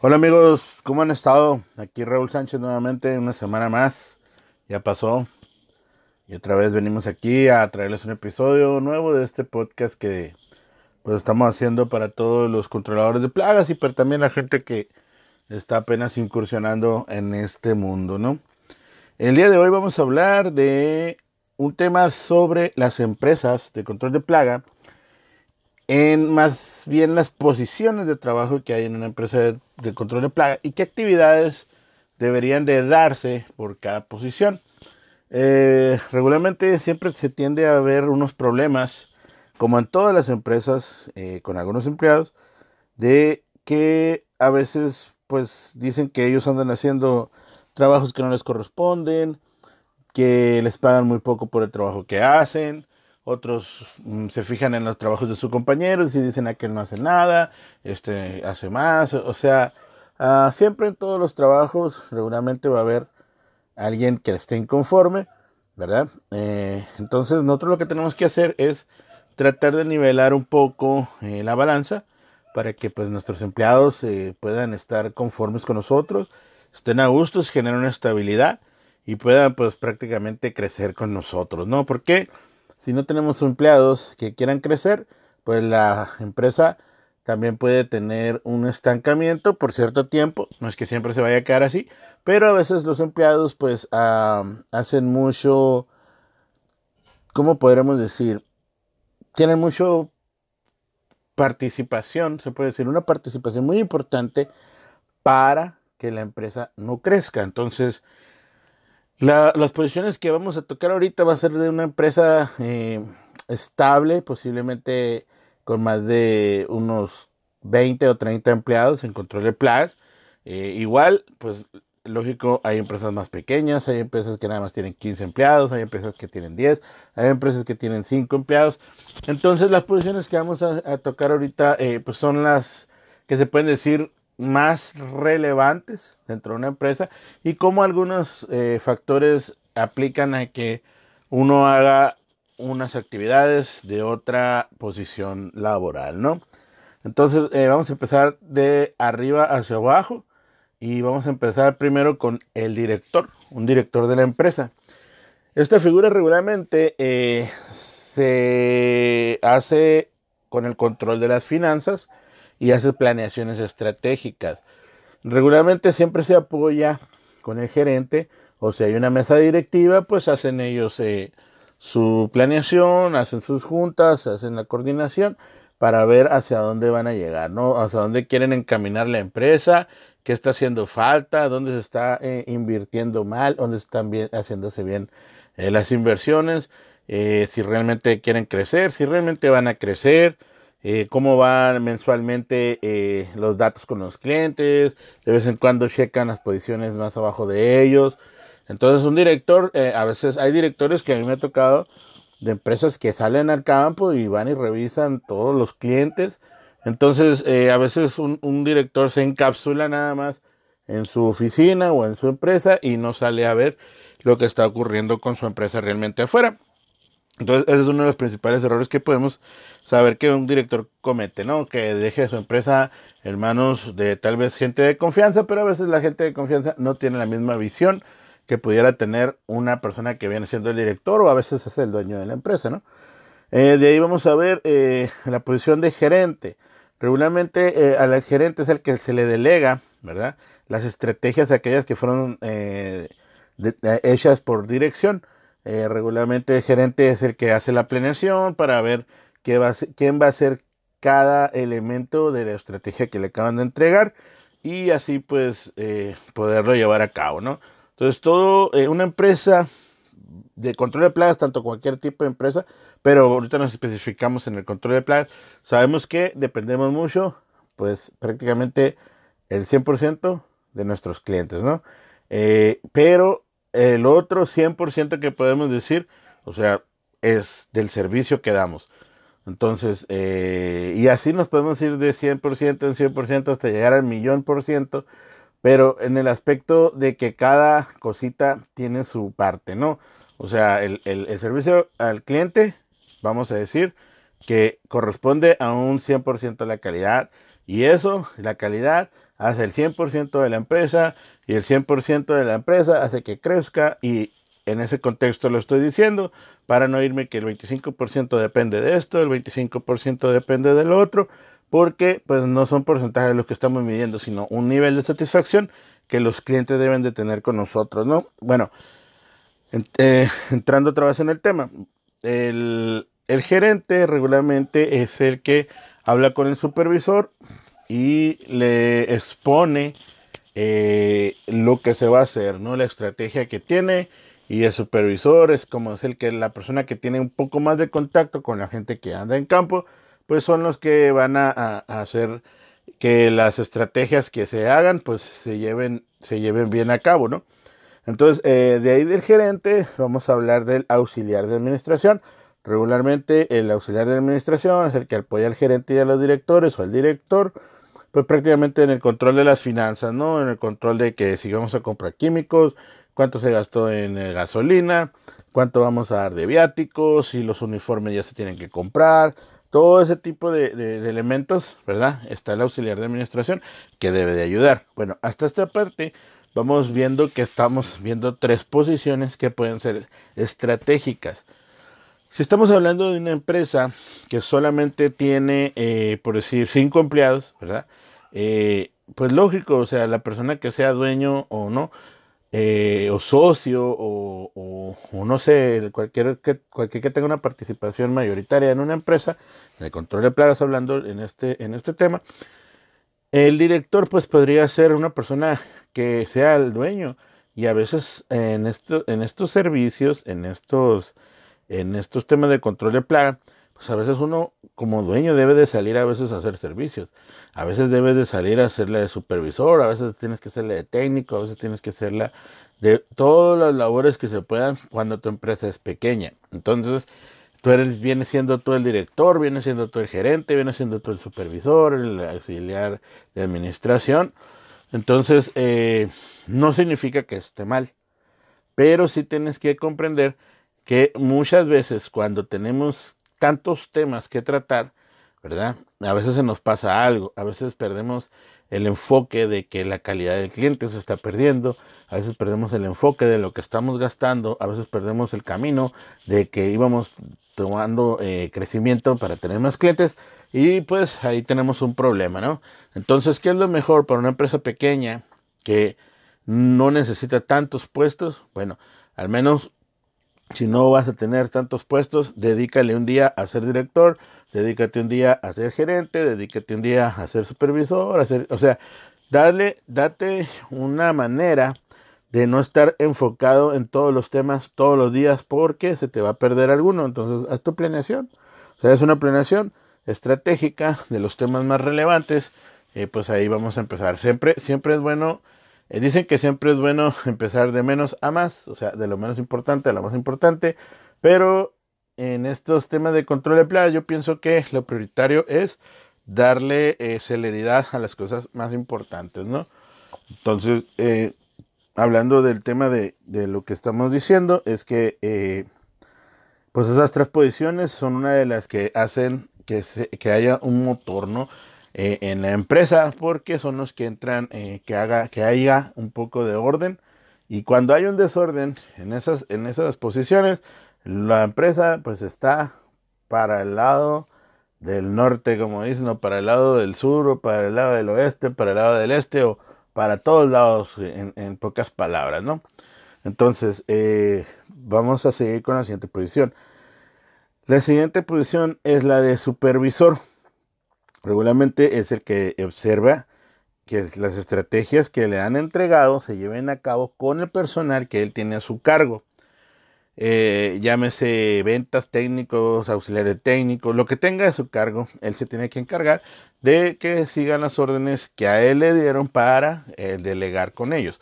Hola amigos, ¿cómo han estado? Aquí Raúl Sánchez nuevamente, una semana más, ya pasó. Y otra vez venimos aquí a traerles un episodio nuevo de este podcast que pues estamos haciendo para todos los controladores de plagas y pero también la gente que está apenas incursionando en este mundo, ¿no? El día de hoy vamos a hablar de un tema sobre las empresas de control de plaga en más bien las posiciones de trabajo que hay en una empresa de, control de plaga y qué actividades deberían de darse por cada posición. Eh, regularmente siempre se tiende a ver unos problemas, como en todas las empresas, eh, con algunos empleados, de que a veces pues dicen que ellos andan haciendo trabajos que no les corresponden, que les pagan muy poco por el trabajo que hacen, otros mm, se fijan en los trabajos de sus compañeros y dicen a que no hace nada, este hace más, o sea, ah, siempre en todos los trabajos regularmente va a haber alguien que esté inconforme, ¿verdad? Eh, entonces nosotros lo que tenemos que hacer es tratar de nivelar un poco eh, la balanza para que pues nuestros empleados eh, puedan estar conformes con nosotros, estén a gusto, generen una estabilidad y puedan pues prácticamente crecer con nosotros, ¿no? Porque si no tenemos empleados que quieran crecer, pues la empresa también puede tener un estancamiento por cierto tiempo, no es que siempre se vaya a quedar así, pero a veces los empleados pues hacen mucho, ¿cómo podremos decir? Tienen mucho participación, se puede decir, una participación muy importante para que la empresa no crezca. Entonces, las posiciones que vamos a tocar ahorita va a ser de una empresa eh, estable, posiblemente con más de unos 20 o 30 empleados en control de plagas. Eh, igual, pues lógico, hay empresas más pequeñas, hay empresas que nada más tienen 15 empleados, hay empresas que tienen 10, hay empresas que tienen 5 empleados. Entonces las posiciones que vamos a, tocar ahorita eh, pues son las que se pueden decir más relevantes dentro de una empresa y cómo algunos eh, factores aplican a que uno haga unas actividades de otra posición laboral, ¿no? Entonces eh, vamos a empezar de arriba hacia abajo y vamos a empezar primero con el director, un director de la empresa. Esta figura regularmente eh, se hace con el control de las finanzas, y hace planeaciones estratégicas. Regularmente siempre se apoya con el gerente o si hay una mesa directiva, pues hacen ellos eh, su planeación, hacen sus juntas, hacen la coordinación para ver hacia dónde van a llegar, ¿no? Hacia dónde quieren encaminar la empresa, qué está haciendo falta, dónde se está eh, invirtiendo mal, dónde están bien, haciéndose bien eh, las inversiones, si realmente quieren crecer, si realmente van a crecer, eh, cómo van mensualmente eh, los datos con los clientes, de vez en cuando checan las posiciones más abajo de ellos. Entonces un director, eh, a veces hay directores que a mí me ha tocado de empresas que salen al campo y van y revisan todos los clientes. Entonces a veces un, un director se encapsula nada más en su oficina o en su empresa y no sale a ver lo que está ocurriendo con su empresa realmente afuera. Entonces, ese es uno de los principales errores que podemos saber que un director comete, ¿no? Que deje su empresa en manos de tal vez gente de confianza, pero a veces la gente de confianza no tiene la misma visión que pudiera tener una persona que viene siendo el director o a veces es el dueño de la empresa, ¿no? Eh, de ahí vamos a ver eh, la posición de gerente. Regularmente eh, al gerente es el que se le delega, ¿verdad? Las estrategias de aquellas que fueron hechas por dirección. Eh, regularmente el gerente es el que hace la planeación para ver qué va a quién va a ser cada elemento de la estrategia que le acaban de entregar y así pues eh, poderlo llevar a cabo, ¿no? Entonces todo, eh, una empresa de control de plagas, tanto cualquier tipo de empresa, pero ahorita nos especificamos en el control de plagas, sabemos que dependemos mucho, pues prácticamente el 100% de nuestros clientes, ¿no? pero el otro 100% que podemos decir, o sea, es del servicio que damos. Entonces, eh, y así nos podemos ir de 100% en 100% hasta llegar al millón por ciento, pero en el aspecto de que cada cosita tiene su parte, ¿no? O sea, el, el, servicio al cliente, vamos a decir, que corresponde a un 100% de la calidad, y eso, la calidad, hace el 100% de la empresa y el 100% de la empresa hace que crezca y en ese contexto lo estoy diciendo para no irme que el 25% depende de esto, el 25% depende del otro, porque pues no son porcentajes los que estamos midiendo, sino un nivel de satisfacción que los clientes deben de tener con nosotros, ¿no? Bueno, eh, entrando otra vez en el tema, el, el gerente regularmente es el que habla con el supervisor y le expone eh, lo que se va a hacer, ¿no? La estrategia que tiene y el supervisor es como es el que la persona que tiene un poco más de contacto con la gente que anda en campo, pues son los que van a, hacer que las estrategias que se hagan pues se lleven se lleven bien a cabo, ¿no? Entonces, eh, de ahí del gerente vamos a hablar del auxiliar de administración. Regularmente el auxiliar de administración es el que apoya al gerente y a los directores o al director pues prácticamente en el control de las finanzas, ¿no? En el control de que si vamos a comprar químicos, cuánto se gastó en eh, gasolina, cuánto vamos a dar de viáticos, si los uniformes ya se tienen que comprar, todo ese tipo de, de, elementos, ¿verdad? Está el auxiliar de administración que debe de ayudar. Bueno, hasta esta parte vamos viendo que estamos viendo tres posiciones que pueden ser estratégicas. Si estamos hablando de una empresa que solamente tiene, eh, por decir, cinco empleados, ¿verdad? Eh, pues lógico, o sea, la persona que sea dueño o no, eh, o socio, o, no sé, cualquier que, cualquier que tenga una participación mayoritaria en una empresa, de control de plagas hablando en este, en este tema, el director pues podría ser una persona que sea el dueño y a veces en, esto, en estos servicios, en estos en estos temas de control de plaga, pues a veces uno como dueño debe de salir a veces a hacer servicios, a veces debe de salir a hacerle de supervisor, a veces tienes que hacerle de técnico, a veces tienes que hacerla de todas las labores que se puedan cuando tu empresa es pequeña. Entonces, tú eres, vienes siendo tú el director, vienes siendo tú el gerente, vienes siendo tú el supervisor, el auxiliar de administración. Entonces, eh, no significa que esté mal, pero sí tienes que comprender que muchas veces cuando tenemos tantos temas que tratar, ¿verdad? A veces se nos pasa algo, a veces perdemos el enfoque de que la calidad del cliente se está perdiendo, a veces perdemos el enfoque de lo que estamos gastando, a veces perdemos el camino de que íbamos tomando eh, crecimiento para tener más clientes y pues ahí tenemos un problema, ¿no? Entonces, ¿qué es lo mejor para una empresa pequeña que no necesita tantos puestos? Bueno, al menos si no vas a tener tantos puestos, dedícale un día a ser director, dedícate un día a ser gerente, dedícate un día a ser supervisor, a ser, o sea, dale, date una manera de no estar enfocado en todos los temas todos los días porque se te va a perder alguno. Entonces, haz tu planeación. O sea, es una planeación estratégica de los temas más relevantes. Eh, pues ahí vamos a empezar. Siempre, siempre es bueno eh, dicen que siempre es bueno empezar de menos a más, o sea, de lo menos importante a lo más importante, pero en estos temas de control de plaga yo pienso que lo prioritario es darle eh, celeridad a las cosas más importantes, ¿no? Entonces, eh, hablando del tema de, de, lo que estamos diciendo, es que pues esas tres posiciones son una de las que hacen que, se, que haya un motor, ¿no? Eh, en la empresa porque son los que entran, eh, que, haga, que haya un poco de orden. Y cuando hay un desorden en esas, en esas posiciones, la empresa pues está para el lado del norte, como dicen, o para el lado del sur, o para el lado del oeste, para el lado del este, o para todos lados, en, pocas palabras, ¿no? Entonces, eh, vamos a seguir con la siguiente posición. La siguiente posición es la de supervisor. Regularmente es el que observa que las estrategias que le han entregado se lleven a cabo con el personal que él tiene a su cargo. Eh, llámese ventas técnicos, auxiliares técnicos, lo que tenga a su cargo, él se tiene que encargar de que sigan las órdenes que a él le dieron para eh, delegar con ellos.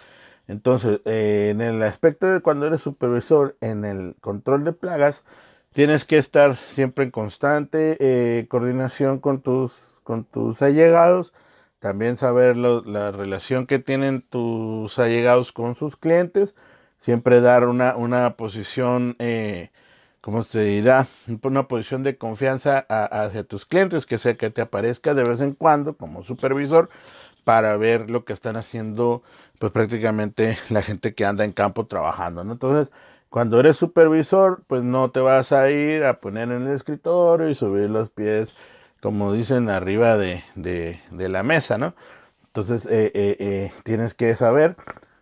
Entonces, eh, en el aspecto de cuando eres supervisor en el control de plagas, Tienes que estar siempre en constante eh, coordinación con tus, con tus allegados. También saber la relación que tienen tus allegados con sus clientes. Siempre dar una, una posición, eh, ¿cómo se dirá? Una posición de confianza hacia tus clientes, que sea que te aparezca de vez en cuando como supervisor para ver lo que están haciendo pues prácticamente la gente que anda en campo trabajando, ¿no? Entonces, cuando eres supervisor, pues no te vas a ir a poner en el escritorio y subir los pies, como dicen, arriba de, de, la mesa, ¿no? Entonces, eh, eh, eh, tienes que saber,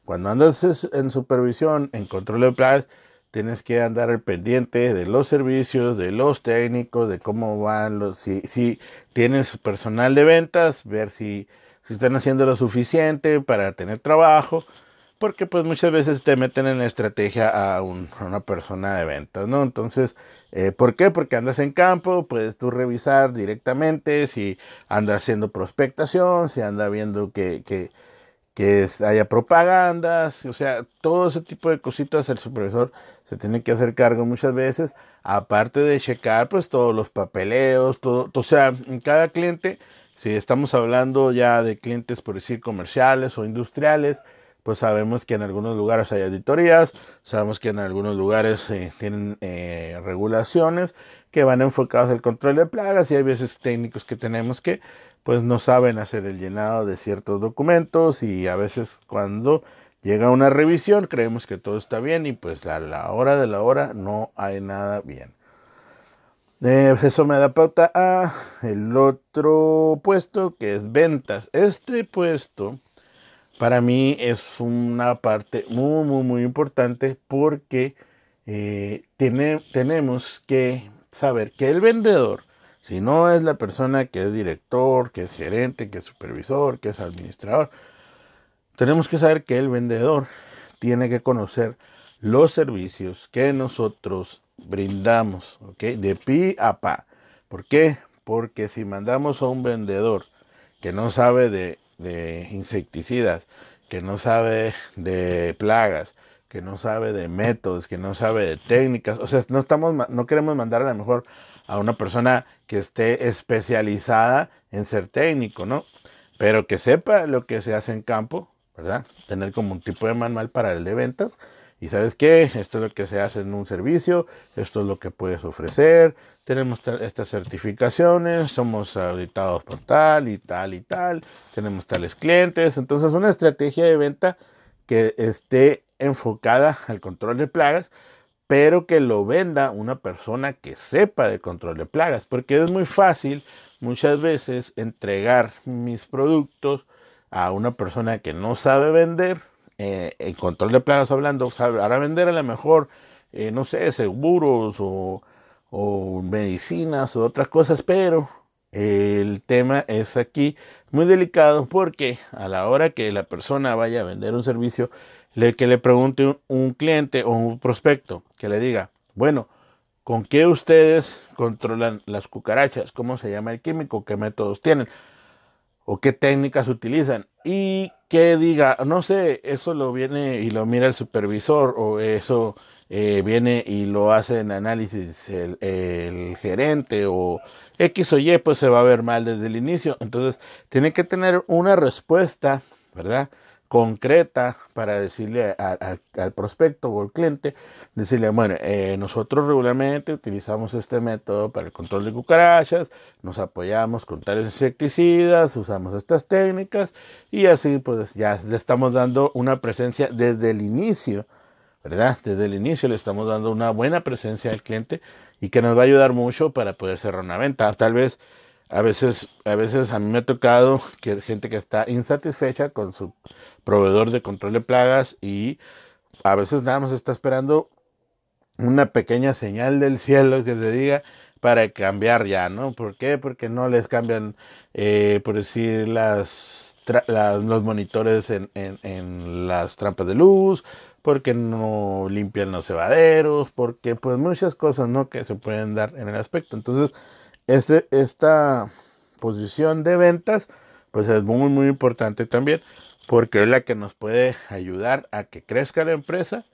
cuando andas en supervisión, en control de plagas, tienes que andar al pendiente de los servicios, de los técnicos, de cómo van los, si, si tienes personal de ventas, ver si, si están haciendo lo suficiente para tener trabajo, porque pues muchas veces te meten en la estrategia a, una persona de ventas, ¿no? Entonces, eh, ¿por qué? Porque andas en campo, puedes tú revisar directamente si anda haciendo prospectación, si anda viendo que, que, que haya propagandas, o sea, todo ese tipo de cositas el supervisor se tiene que hacer cargo muchas veces, aparte de checar pues todos los papeleos, todo, o sea, en cada cliente, si estamos hablando ya de clientes por decir comerciales o industriales, pues sabemos que en algunos lugares hay auditorías, sabemos que en algunos lugares eh, tienen eh, regulaciones que van enfocados al control de plagas y hay veces técnicos que tenemos que pues no saben hacer el llenado de ciertos documentos y a veces cuando llega una revisión creemos que todo está bien y pues a la hora de la hora no hay nada bien. Eh, eso me da pauta a el otro puesto que es ventas. Este puesto para mí es una parte muy, muy, muy importante porque eh, tiene, tenemos que saber que el vendedor, si no es la persona que es director, que es gerente, que es supervisor, que es administrador, tenemos que saber que el vendedor tiene que conocer los servicios que nosotros brindamos, ¿ok? De pi a pa. ¿Por qué? Porque si mandamos a un vendedor que no sabe de de insecticidas, que no sabe de plagas, que no sabe de métodos, que no sabe de técnicas, o sea, no estamos no queremos mandar a lo mejor a una persona que esté especializada en ser técnico, ¿no? Pero que sepa lo que se hace en campo, ¿verdad? Tener como un tipo de manual para el de ventas. Y sabes qué, esto es lo que se hace en un servicio, esto es lo que puedes ofrecer, tenemos estas certificaciones, somos auditados por tal y tal y tal, tenemos tales clientes, entonces una estrategia de venta que esté enfocada al control de plagas, pero que lo venda una persona que sepa de control de plagas, porque es muy fácil muchas veces entregar mis productos a una persona que no sabe vender, eh, el control de plagas hablando, ahora vender a lo mejor, eh, no sé, seguros o o medicinas o otras cosas, pero el tema es aquí muy delicado porque a la hora que la persona vaya a vender un servicio, le, que le pregunte un, cliente o un prospecto, que le diga, bueno, ¿con qué ustedes controlan las cucarachas? ¿Cómo se llama el químico? ¿Qué métodos tienen? ¿O qué técnicas utilizan? Y que diga, no sé, eso lo viene y lo mira el supervisor o eso eh, viene y lo hace en análisis el, gerente o X o Y, pues se va a ver mal desde el inicio. Entonces, tiene que tener una respuesta, ¿verdad? Concreta para decirle al prospecto o al cliente, decirle, bueno, eh, nosotros regularmente utilizamos este método para el control de cucarachas, nos apoyamos con tales insecticidas, usamos estas técnicas y así pues ya le estamos dando una presencia desde el inicio ¿verdad? Desde el inicio le estamos dando una buena presencia al cliente y que nos va a ayudar mucho para poder cerrar una venta. Tal vez a veces, a veces a mí me ha tocado que gente que está insatisfecha con su proveedor de control de plagas y a veces nada más está esperando una pequeña señal del cielo que se diga para cambiar ya, ¿no? ¿Por qué? Porque no les cambian, eh, por decir, las, los monitores en, las trampas de luz, porque no limpian los cebaderos, porque pues muchas cosas, ¿no? Que se pueden dar en el aspecto. Entonces, este, esta posición de ventas, pues es muy, muy importante también, porque es la que nos puede ayudar a que crezca la empresa,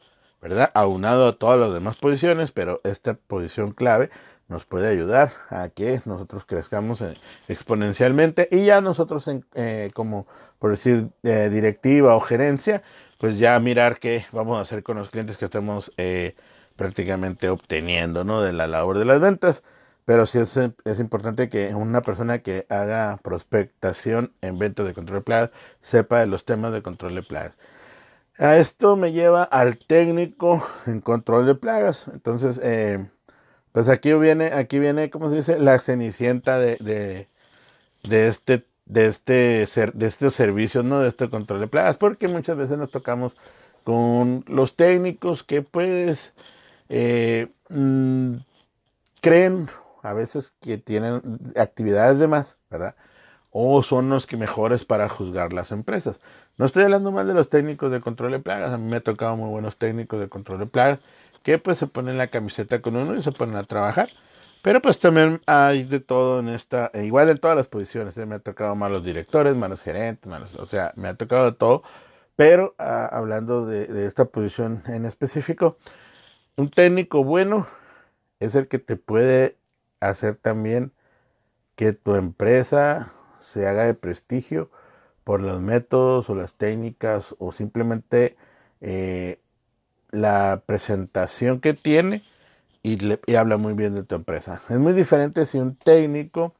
¿verdad? Aunado a todas las demás posiciones, pero esta posición clave nos puede ayudar a que nosotros crezcamos eh, exponencialmente. Y ya nosotros eh, como por decir eh, directiva o gerencia pues ya mirar qué vamos a hacer con los clientes que estemos prácticamente obteniendo no de la labor de las ventas pero sí es, es, importante que una persona que haga prospectación en ventas de control de plagas sepa de los temas de control de plagas. A esto me lleva al técnico en control de plagas. Entonces, eh, pues aquí viene, aquí viene, ¿cómo se dice? La cenicienta de, de, este de este de estos servicios, ¿no? De este control de plagas, porque muchas veces nos tocamos con los técnicos que pues eh, mm, creen a veces que tienen actividades de más, ¿verdad? O son los que mejores para juzgar las empresas. No estoy hablando mal de los técnicos de control de plagas, a mí me ha tocado muy buenos técnicos de control de plagas que pues se ponen la camiseta con uno y se ponen a trabajar. Pero pues también hay de todo en esta, e igual en todas las posiciones, ¿eh? me ha tocado malos directores, malos gerentes, malos, o sea, me ha tocado de todo. Pero ah, hablando de, de esta posición en específico, un técnico bueno es el que te puede hacer también que tu empresa se haga de prestigio por los métodos o las técnicas o simplemente eh, la presentación que tiene y, le, habla muy bien de tu empresa. Es muy diferente si un técnico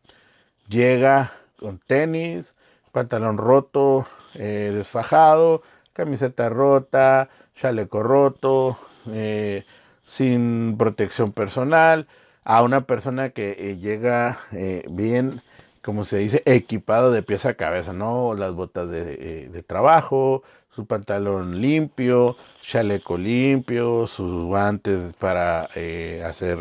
llega con tenis, pantalón roto, eh, desfajado, camiseta rota, chaleco roto, eh, sin protección personal, a una persona que eh, llega eh, bien, como se dice, equipado de pieza a cabeza, ¿no? Las botas de, eh, de trabajo, su pantalón limpio, chaleco limpio, sus guantes para hacer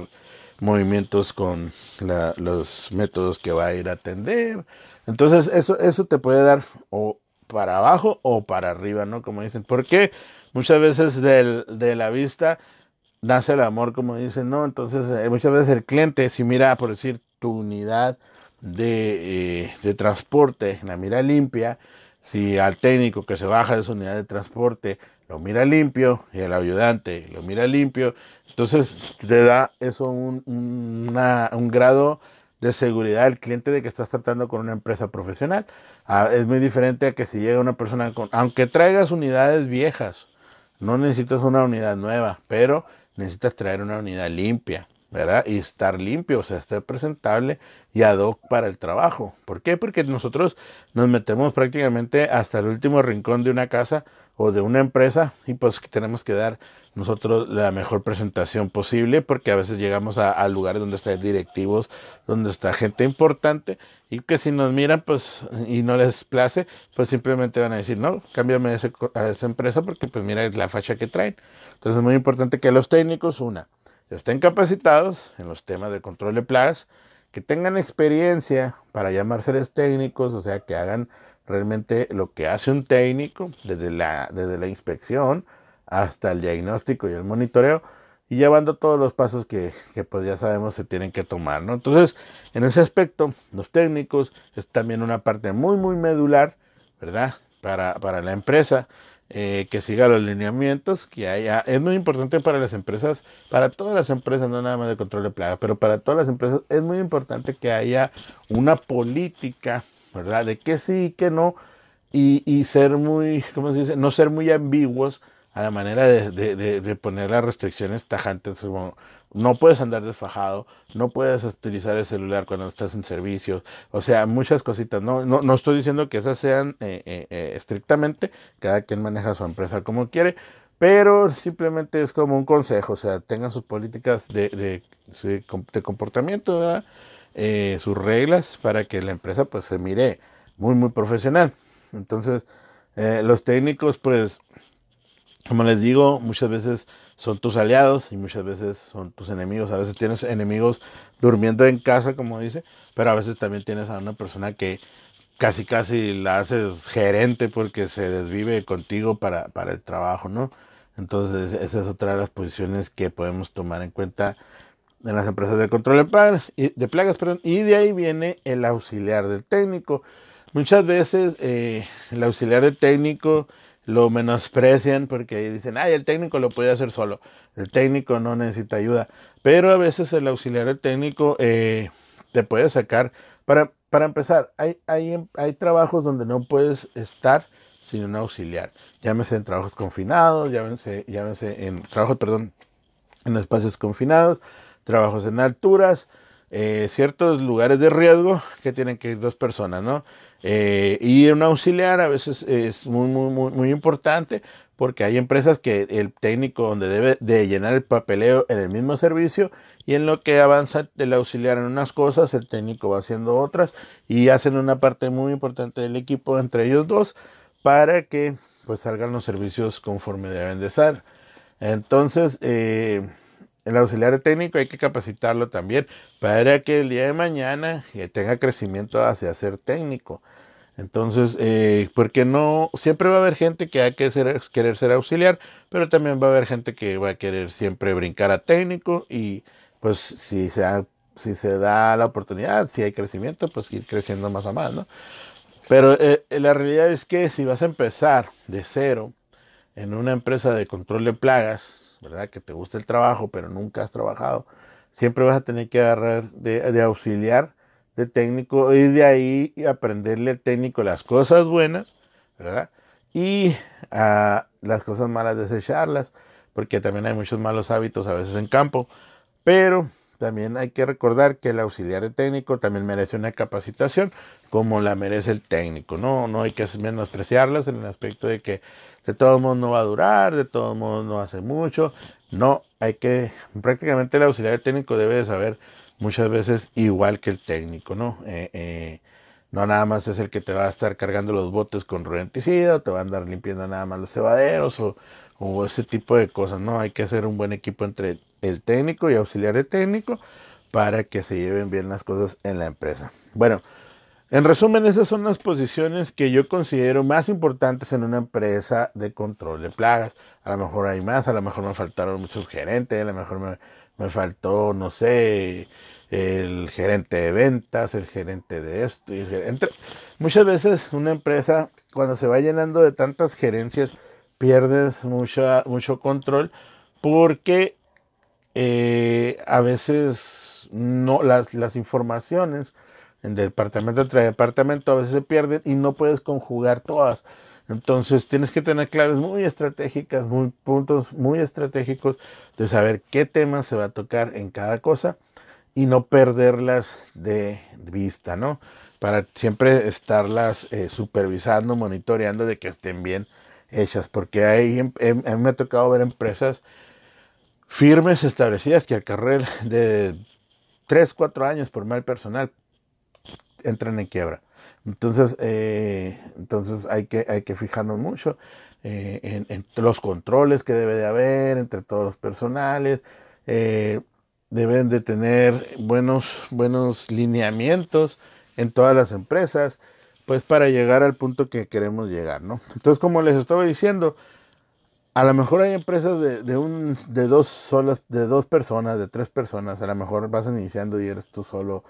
movimientos con la, los métodos que va a ir a atender. Entonces, eso, eso te puede dar o para abajo o para arriba, ¿no? Como dicen. Porque muchas veces del, de la vista nace el amor, como dicen, ¿no? Entonces, eh, muchas veces el cliente, si mira, por decir, tu unidad de, eh, de transporte, la mira limpia, si al técnico que se baja de su unidad de transporte lo mira limpio y el ayudante lo mira limpio, entonces te da eso un, un grado de seguridad al cliente de que estás tratando con una empresa profesional. Ah, es muy diferente a que si llega una persona con, aunque traigas unidades viejas, no necesitas una unidad nueva, pero necesitas traer una unidad limpia, ¿verdad? Y estar limpio, o sea, estar presentable y ad hoc para el trabajo. ¿Por qué? Porque nosotros nos metemos prácticamente hasta el último rincón de una casa o de una empresa y pues tenemos que dar nosotros la mejor presentación posible porque a veces llegamos a, lugares donde están directivos, donde está gente importante y que si nos miran pues y no les place, pues simplemente van a decir, no, cámbiame a, esa empresa porque pues mira la facha que traen. Entonces es muy importante que los técnicos, una, estén capacitados en los temas de control de plagas, que tengan experiencia para llamárseles técnicos, o sea, que hagan realmente lo que hace un técnico, desde la, desde la inspección hasta el diagnóstico y el monitoreo, y llevando todos los pasos que, que pues ya sabemos se tienen que tomar, ¿no? Entonces, en ese aspecto, los técnicos es también una parte muy, muy medular, ¿verdad? Para, para la empresa, eh, que siga los lineamientos que haya. Es muy importante para las empresas, para todas las empresas, no nada más de control de plaga, pero para todas las empresas es muy importante que haya una política ¿verdad? De que sí y que no, y, y ser muy, ¿cómo se dice? No ser muy ambiguos a la manera de, de, de, poner las restricciones tajantes. no puedes andar desfajado, no puedes utilizar el celular cuando estás en servicios, o sea, muchas cositas. No, no, no estoy diciendo que esas sean eh, eh, eh, estrictamente, cada quien maneja su empresa como quiere, pero simplemente es como un consejo, o sea, tengan sus políticas de, de, de comportamiento, ¿verdad? Eh, sus reglas para que la empresa pues se mire muy muy profesional. Entonces, eh, los técnicos pues, como les digo, muchas veces son tus aliados y muchas veces son tus enemigos. A veces tienes enemigos durmiendo en casa, como dice, pero a veces también tienes a una persona que casi casi la haces gerente porque se desvive contigo para, para el trabajo, ¿no? Entonces, esa es otra de las posiciones que podemos tomar en cuenta en las empresas de control de plagas, y, de plagas y de ahí viene el auxiliar del técnico. Muchas veces eh, el auxiliar del técnico lo menosprecian porque dicen, ay, el técnico lo puede hacer solo, el técnico no necesita ayuda, pero a veces el auxiliar del técnico eh, te puede sacar, para, para empezar, hay, hay, hay trabajos donde no puedes estar sin un auxiliar, llámese en trabajos confinados, llámese, llámese en trabajos, perdón, en espacios confinados, trabajos en alturas, eh, ciertos lugares de riesgo que tienen que ir dos personas, ¿no? Eh, y un auxiliar a veces es muy, muy, muy, muy importante porque hay empresas que el técnico donde debe de llenar el papeleo en el mismo servicio y en lo que avanza el auxiliar en unas cosas, el técnico va haciendo otras y hacen una parte muy importante del equipo entre ellos dos para que pues salgan los servicios conforme deben de ser. Entonces, eh, el auxiliar técnico hay que capacitarlo también para que el día de mañana eh, tenga crecimiento hacia ser técnico. Entonces, eh, porque no, siempre va a haber gente que hay que querer ser auxiliar, pero también va a haber gente que va a querer siempre brincar a técnico y pues si se, si se da la oportunidad, si hay crecimiento, pues ir creciendo más a más, ¿no? Pero eh, la realidad es que si vas a empezar de cero en una empresa de control de plagas, ¿verdad? Que te gusta el trabajo, pero nunca has trabajado, siempre vas a tener que agarrar de, auxiliar, de técnico, y de ahí aprenderle al técnico las cosas buenas, ¿verdad? Y a las cosas malas desecharlas, porque también hay muchos malos hábitos a veces en campo, pero también hay que recordar que el auxiliar de técnico también merece una capacitación como la merece el técnico, ¿no? No hay que menospreciarlas en el aspecto de que de todos modos no va a durar, de todos modos no hace mucho. No, hay que, prácticamente el auxiliar técnico debe de saber muchas veces igual que el técnico, ¿no? Eh, eh, no nada más es el que te va a estar cargando los botes con rudenticida, o te va a andar limpiando nada más los cebaderos, o, o ese tipo de cosas, ¿no? Hay que hacer un buen equipo entre el técnico y auxiliar de técnico para que se lleven bien las cosas en la empresa. Bueno, en resumen, esas son las posiciones que yo considero más importantes en una empresa de control de plagas. A lo mejor hay más, a lo mejor me faltaron un subgerente, a lo mejor me, faltó, no sé, el gerente de ventas, el gerente de esto. Y Muchas veces una empresa, cuando se va llenando de tantas gerencias, pierdes mucho, mucho control porque eh, a veces no las, las informaciones en departamento entre departamento a veces se pierden y no puedes conjugar todas. Entonces tienes que tener claves muy estratégicas, muy puntos muy estratégicos de saber qué tema se va a tocar en cada cosa y no perderlas de vista, ¿no? Para siempre estarlas eh, supervisando, monitoreando de que estén bien hechas, porque ahí em, em, me ha tocado ver empresas firmes, establecidas, que al carrer de 3, 4 años por mal personal entran en quiebra. Entonces, eh, entonces hay que, hay que fijarnos mucho eh, en, los controles que debe de haber entre todos los personales. Eh, deben de tener buenos, buenos lineamientos en todas las empresas, pues para llegar al punto que queremos llegar, ¿no? Entonces, como les estaba diciendo, a lo mejor hay empresas de, un, de dos solas, de dos personas, de tres personas, a lo mejor vas iniciando y eres tú solo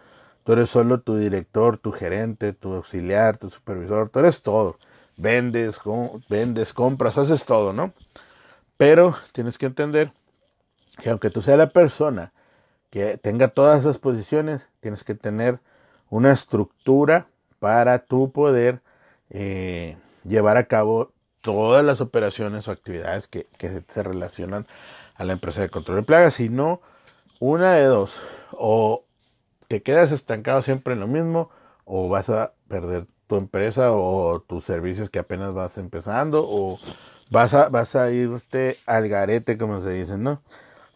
Tú eres solo tu director, tu gerente, tu auxiliar, tu supervisor, tú eres todo. Vendes, vendes, compras, haces todo, ¿no? Pero tienes que entender que aunque tú seas la persona que tenga todas esas posiciones, tienes que tener una estructura para tú poder eh, llevar a cabo todas las operaciones o actividades que, se relacionan a la empresa de control de plagas. Si no, una de dos, o te quedas estancado siempre en lo mismo o vas a perder tu empresa o tus servicios que apenas vas empezando o vas a, vas a irte al garete, como se dice, ¿no?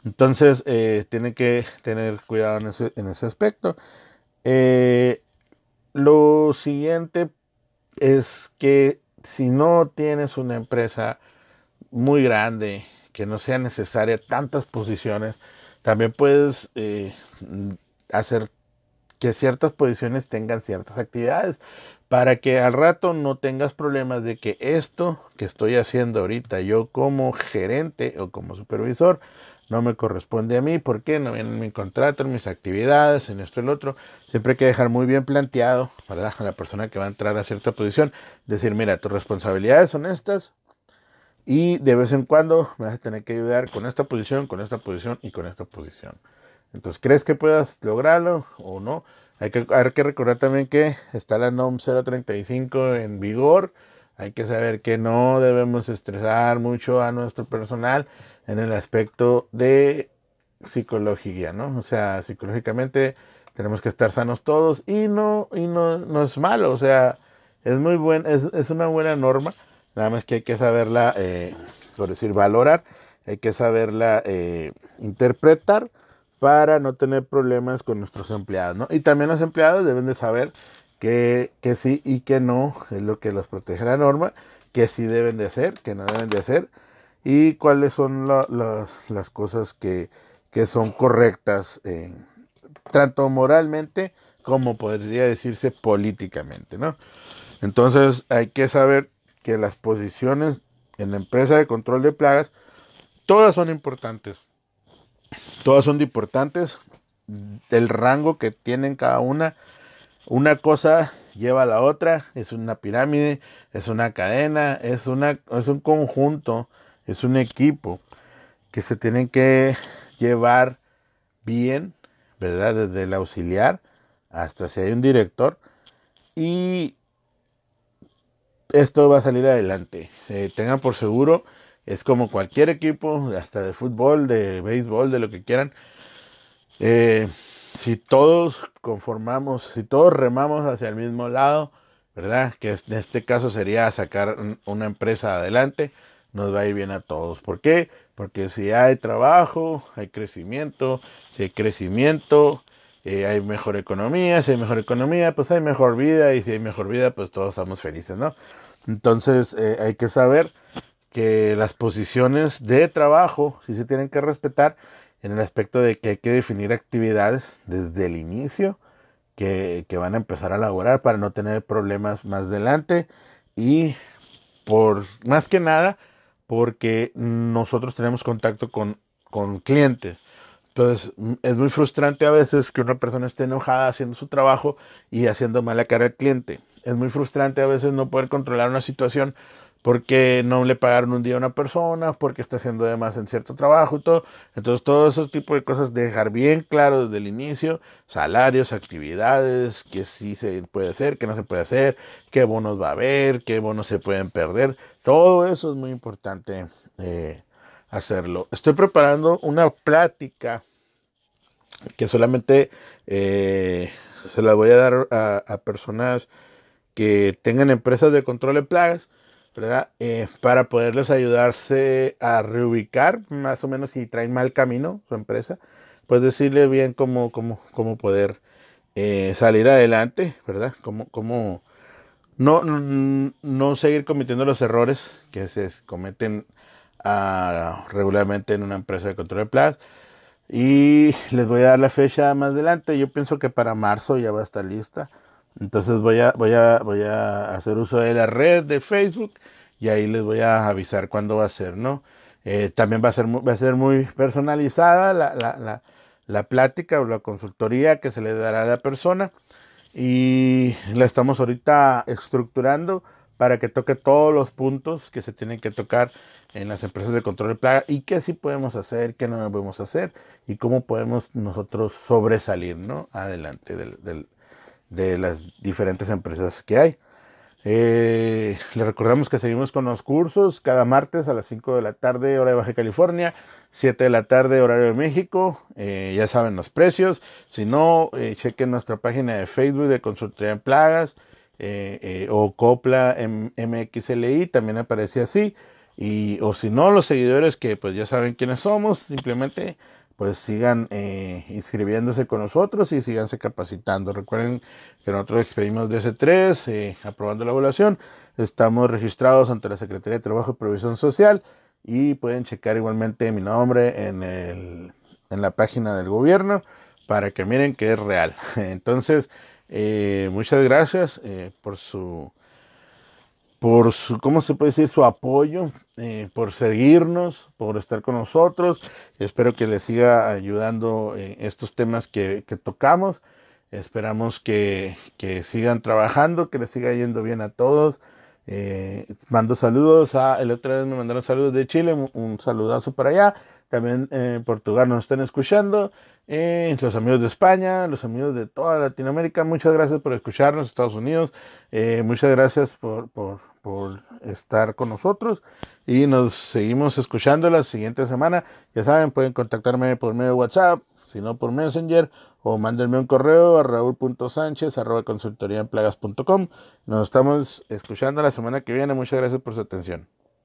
Entonces, eh, tiene que tener cuidado en ese, en ese aspecto. Eh, lo siguiente es que si no tienes una empresa muy grande, que no sea necesaria tantas posiciones, también puedes eh, hacer que ciertas posiciones tengan ciertas actividades para que al rato no tengas problemas de que esto que estoy haciendo ahorita yo como gerente o como supervisor no me corresponde a mí, porque no viene en mi contrato, en mis actividades, en esto y el otro. Siempre hay que dejar muy bien planteado, ¿verdad? A la persona que va a entrar a cierta posición, decir, mira, tus responsabilidades son estas y de vez en cuando me vas a tener que ayudar con esta posición, con esta posición y con esta posición. Entonces, ¿crees que puedas lograrlo o no? Hay que, hay que recordar también que está la NOM 035 en vigor. Hay que saber que no debemos estresar mucho a nuestro personal en el aspecto de psicología, ¿no? O sea, psicológicamente tenemos que estar sanos todos y no, y no, no es malo, o sea, es muy buen, es, es una buena norma, nada más que hay que saberla, eh, por decir, valorar, hay que saberla eh, interpretar para no tener problemas con nuestros empleados, ¿no? Y también los empleados deben de saber que, que sí y que no es lo que los protege la norma, que sí deben de hacer, que no deben de hacer, y cuáles son las cosas que, que son correctas, tanto moralmente como podría decirse políticamente, ¿no? Entonces hay que saber que las posiciones en la empresa de control de plagas, todas son importantes. Todas son importantes. El rango que tienen cada una. Una cosa lleva a la otra. Es una pirámide, es una cadena, es, una, es un conjunto, es un equipo que se tienen que llevar bien, ¿verdad? Desde el auxiliar hasta si hay un director. Y esto va a salir adelante. Tengan por seguro, es como cualquier equipo, hasta de fútbol, de béisbol, de lo que quieran. Eh, si todos conformamos, si todos remamos hacia el mismo lado, ¿verdad? Que en este caso sería sacar una empresa adelante, nos va a ir bien a todos. ¿Por qué? Porque si hay trabajo, hay crecimiento, si hay crecimiento, eh, hay mejor economía, si hay mejor economía, pues hay mejor vida, y si hay mejor vida, pues todos estamos felices, ¿no? Entonces eh, hay que saber que las posiciones de trabajo sí se tienen que respetar en el aspecto de que hay que definir actividades desde el inicio que, que van a empezar a elaborar para no tener problemas más adelante y por más que nada porque nosotros tenemos contacto con, con clientes. Entonces, es muy frustrante a veces que una persona esté enojada haciendo su trabajo y haciendo mala cara al cliente. Es muy frustrante a veces no poder controlar una situación porque no le pagaron un día a una persona, porque está haciendo de más en cierto trabajo y todo. Entonces, todos esos tipos de cosas, dejar bien claro desde el inicio, salarios, actividades, que sí se puede hacer, que no se puede hacer, qué bonos va a haber, qué bonos se pueden perder. Todo eso es muy importante eh, hacerlo. Estoy preparando una plática que solamente eh, se la voy a dar a personas que tengan empresas de control de plagas, Eh, para poderles ayudarse a reubicar más o menos si traen mal camino su empresa, pues decirle bien cómo, cómo, cómo poder eh, salir adelante, ¿verdad? Cómo, cómo no, no, seguir cometiendo los errores que se cometen ah, regularmente en una empresa de control de plagas. Y les voy a dar la fecha más adelante. Yo pienso que para marzo ya va a estar lista. Entonces voy a, voy a, voy a hacer uso de la red de Facebook y ahí les voy a avisar cuándo va a ser, ¿no? Eh, también va a ser, va a ser muy personalizada la, la, la, la plática o la consultoría que se le dará a la persona y la estamos ahorita estructurando para que toque todos los puntos que se tienen que tocar en las empresas de control de plaga y qué sí podemos hacer, qué no podemos hacer y cómo podemos nosotros sobresalir ¿no? adelante del, del, de las diferentes empresas que hay. Eh, les recordamos que seguimos con los cursos cada martes a las 5 de la tarde, hora de Baja California, 7 de la tarde, horario de México. Eh, ya saben los precios. Si no, eh, chequen nuestra página de Facebook de Consultoría en Plagas eh, o Copla MXLI, también aparece así. Y, o si no, los seguidores que pues ya saben quiénes somos, simplemente pues sigan eh, inscribiéndose con nosotros y síganse capacitando. Recuerden que nosotros expedimos DS3, eh, aprobando la evaluación. Estamos registrados ante la Secretaría de Trabajo y Provisión Social y pueden checar igualmente mi nombre en, el, en la página del gobierno para que miren que es real. Entonces, eh, muchas gracias eh, por su por su, ¿cómo se puede decir? Su apoyo, eh, por seguirnos, por estar con nosotros. Espero que les siga ayudando en estos temas que, que tocamos. Esperamos que, que, sigan trabajando, que les siga yendo bien a todos. Eh, mando saludos a, el otro vez me mandaron saludos de Chile, un, un saludazo para allá. También eh, Portugal nos están escuchando. Eh, los amigos de España, los amigos de toda Latinoamérica, muchas gracias por escucharnos, Estados Unidos. Eh, muchas gracias por, por por estar con nosotros y nos seguimos escuchando la siguiente semana. Ya saben, pueden contactarme por medio de WhatsApp, si no por Messenger o mándenme un correo a raúl.sánchez arroba consultoría Nos estamos escuchando la semana que viene. Muchas gracias por su atención.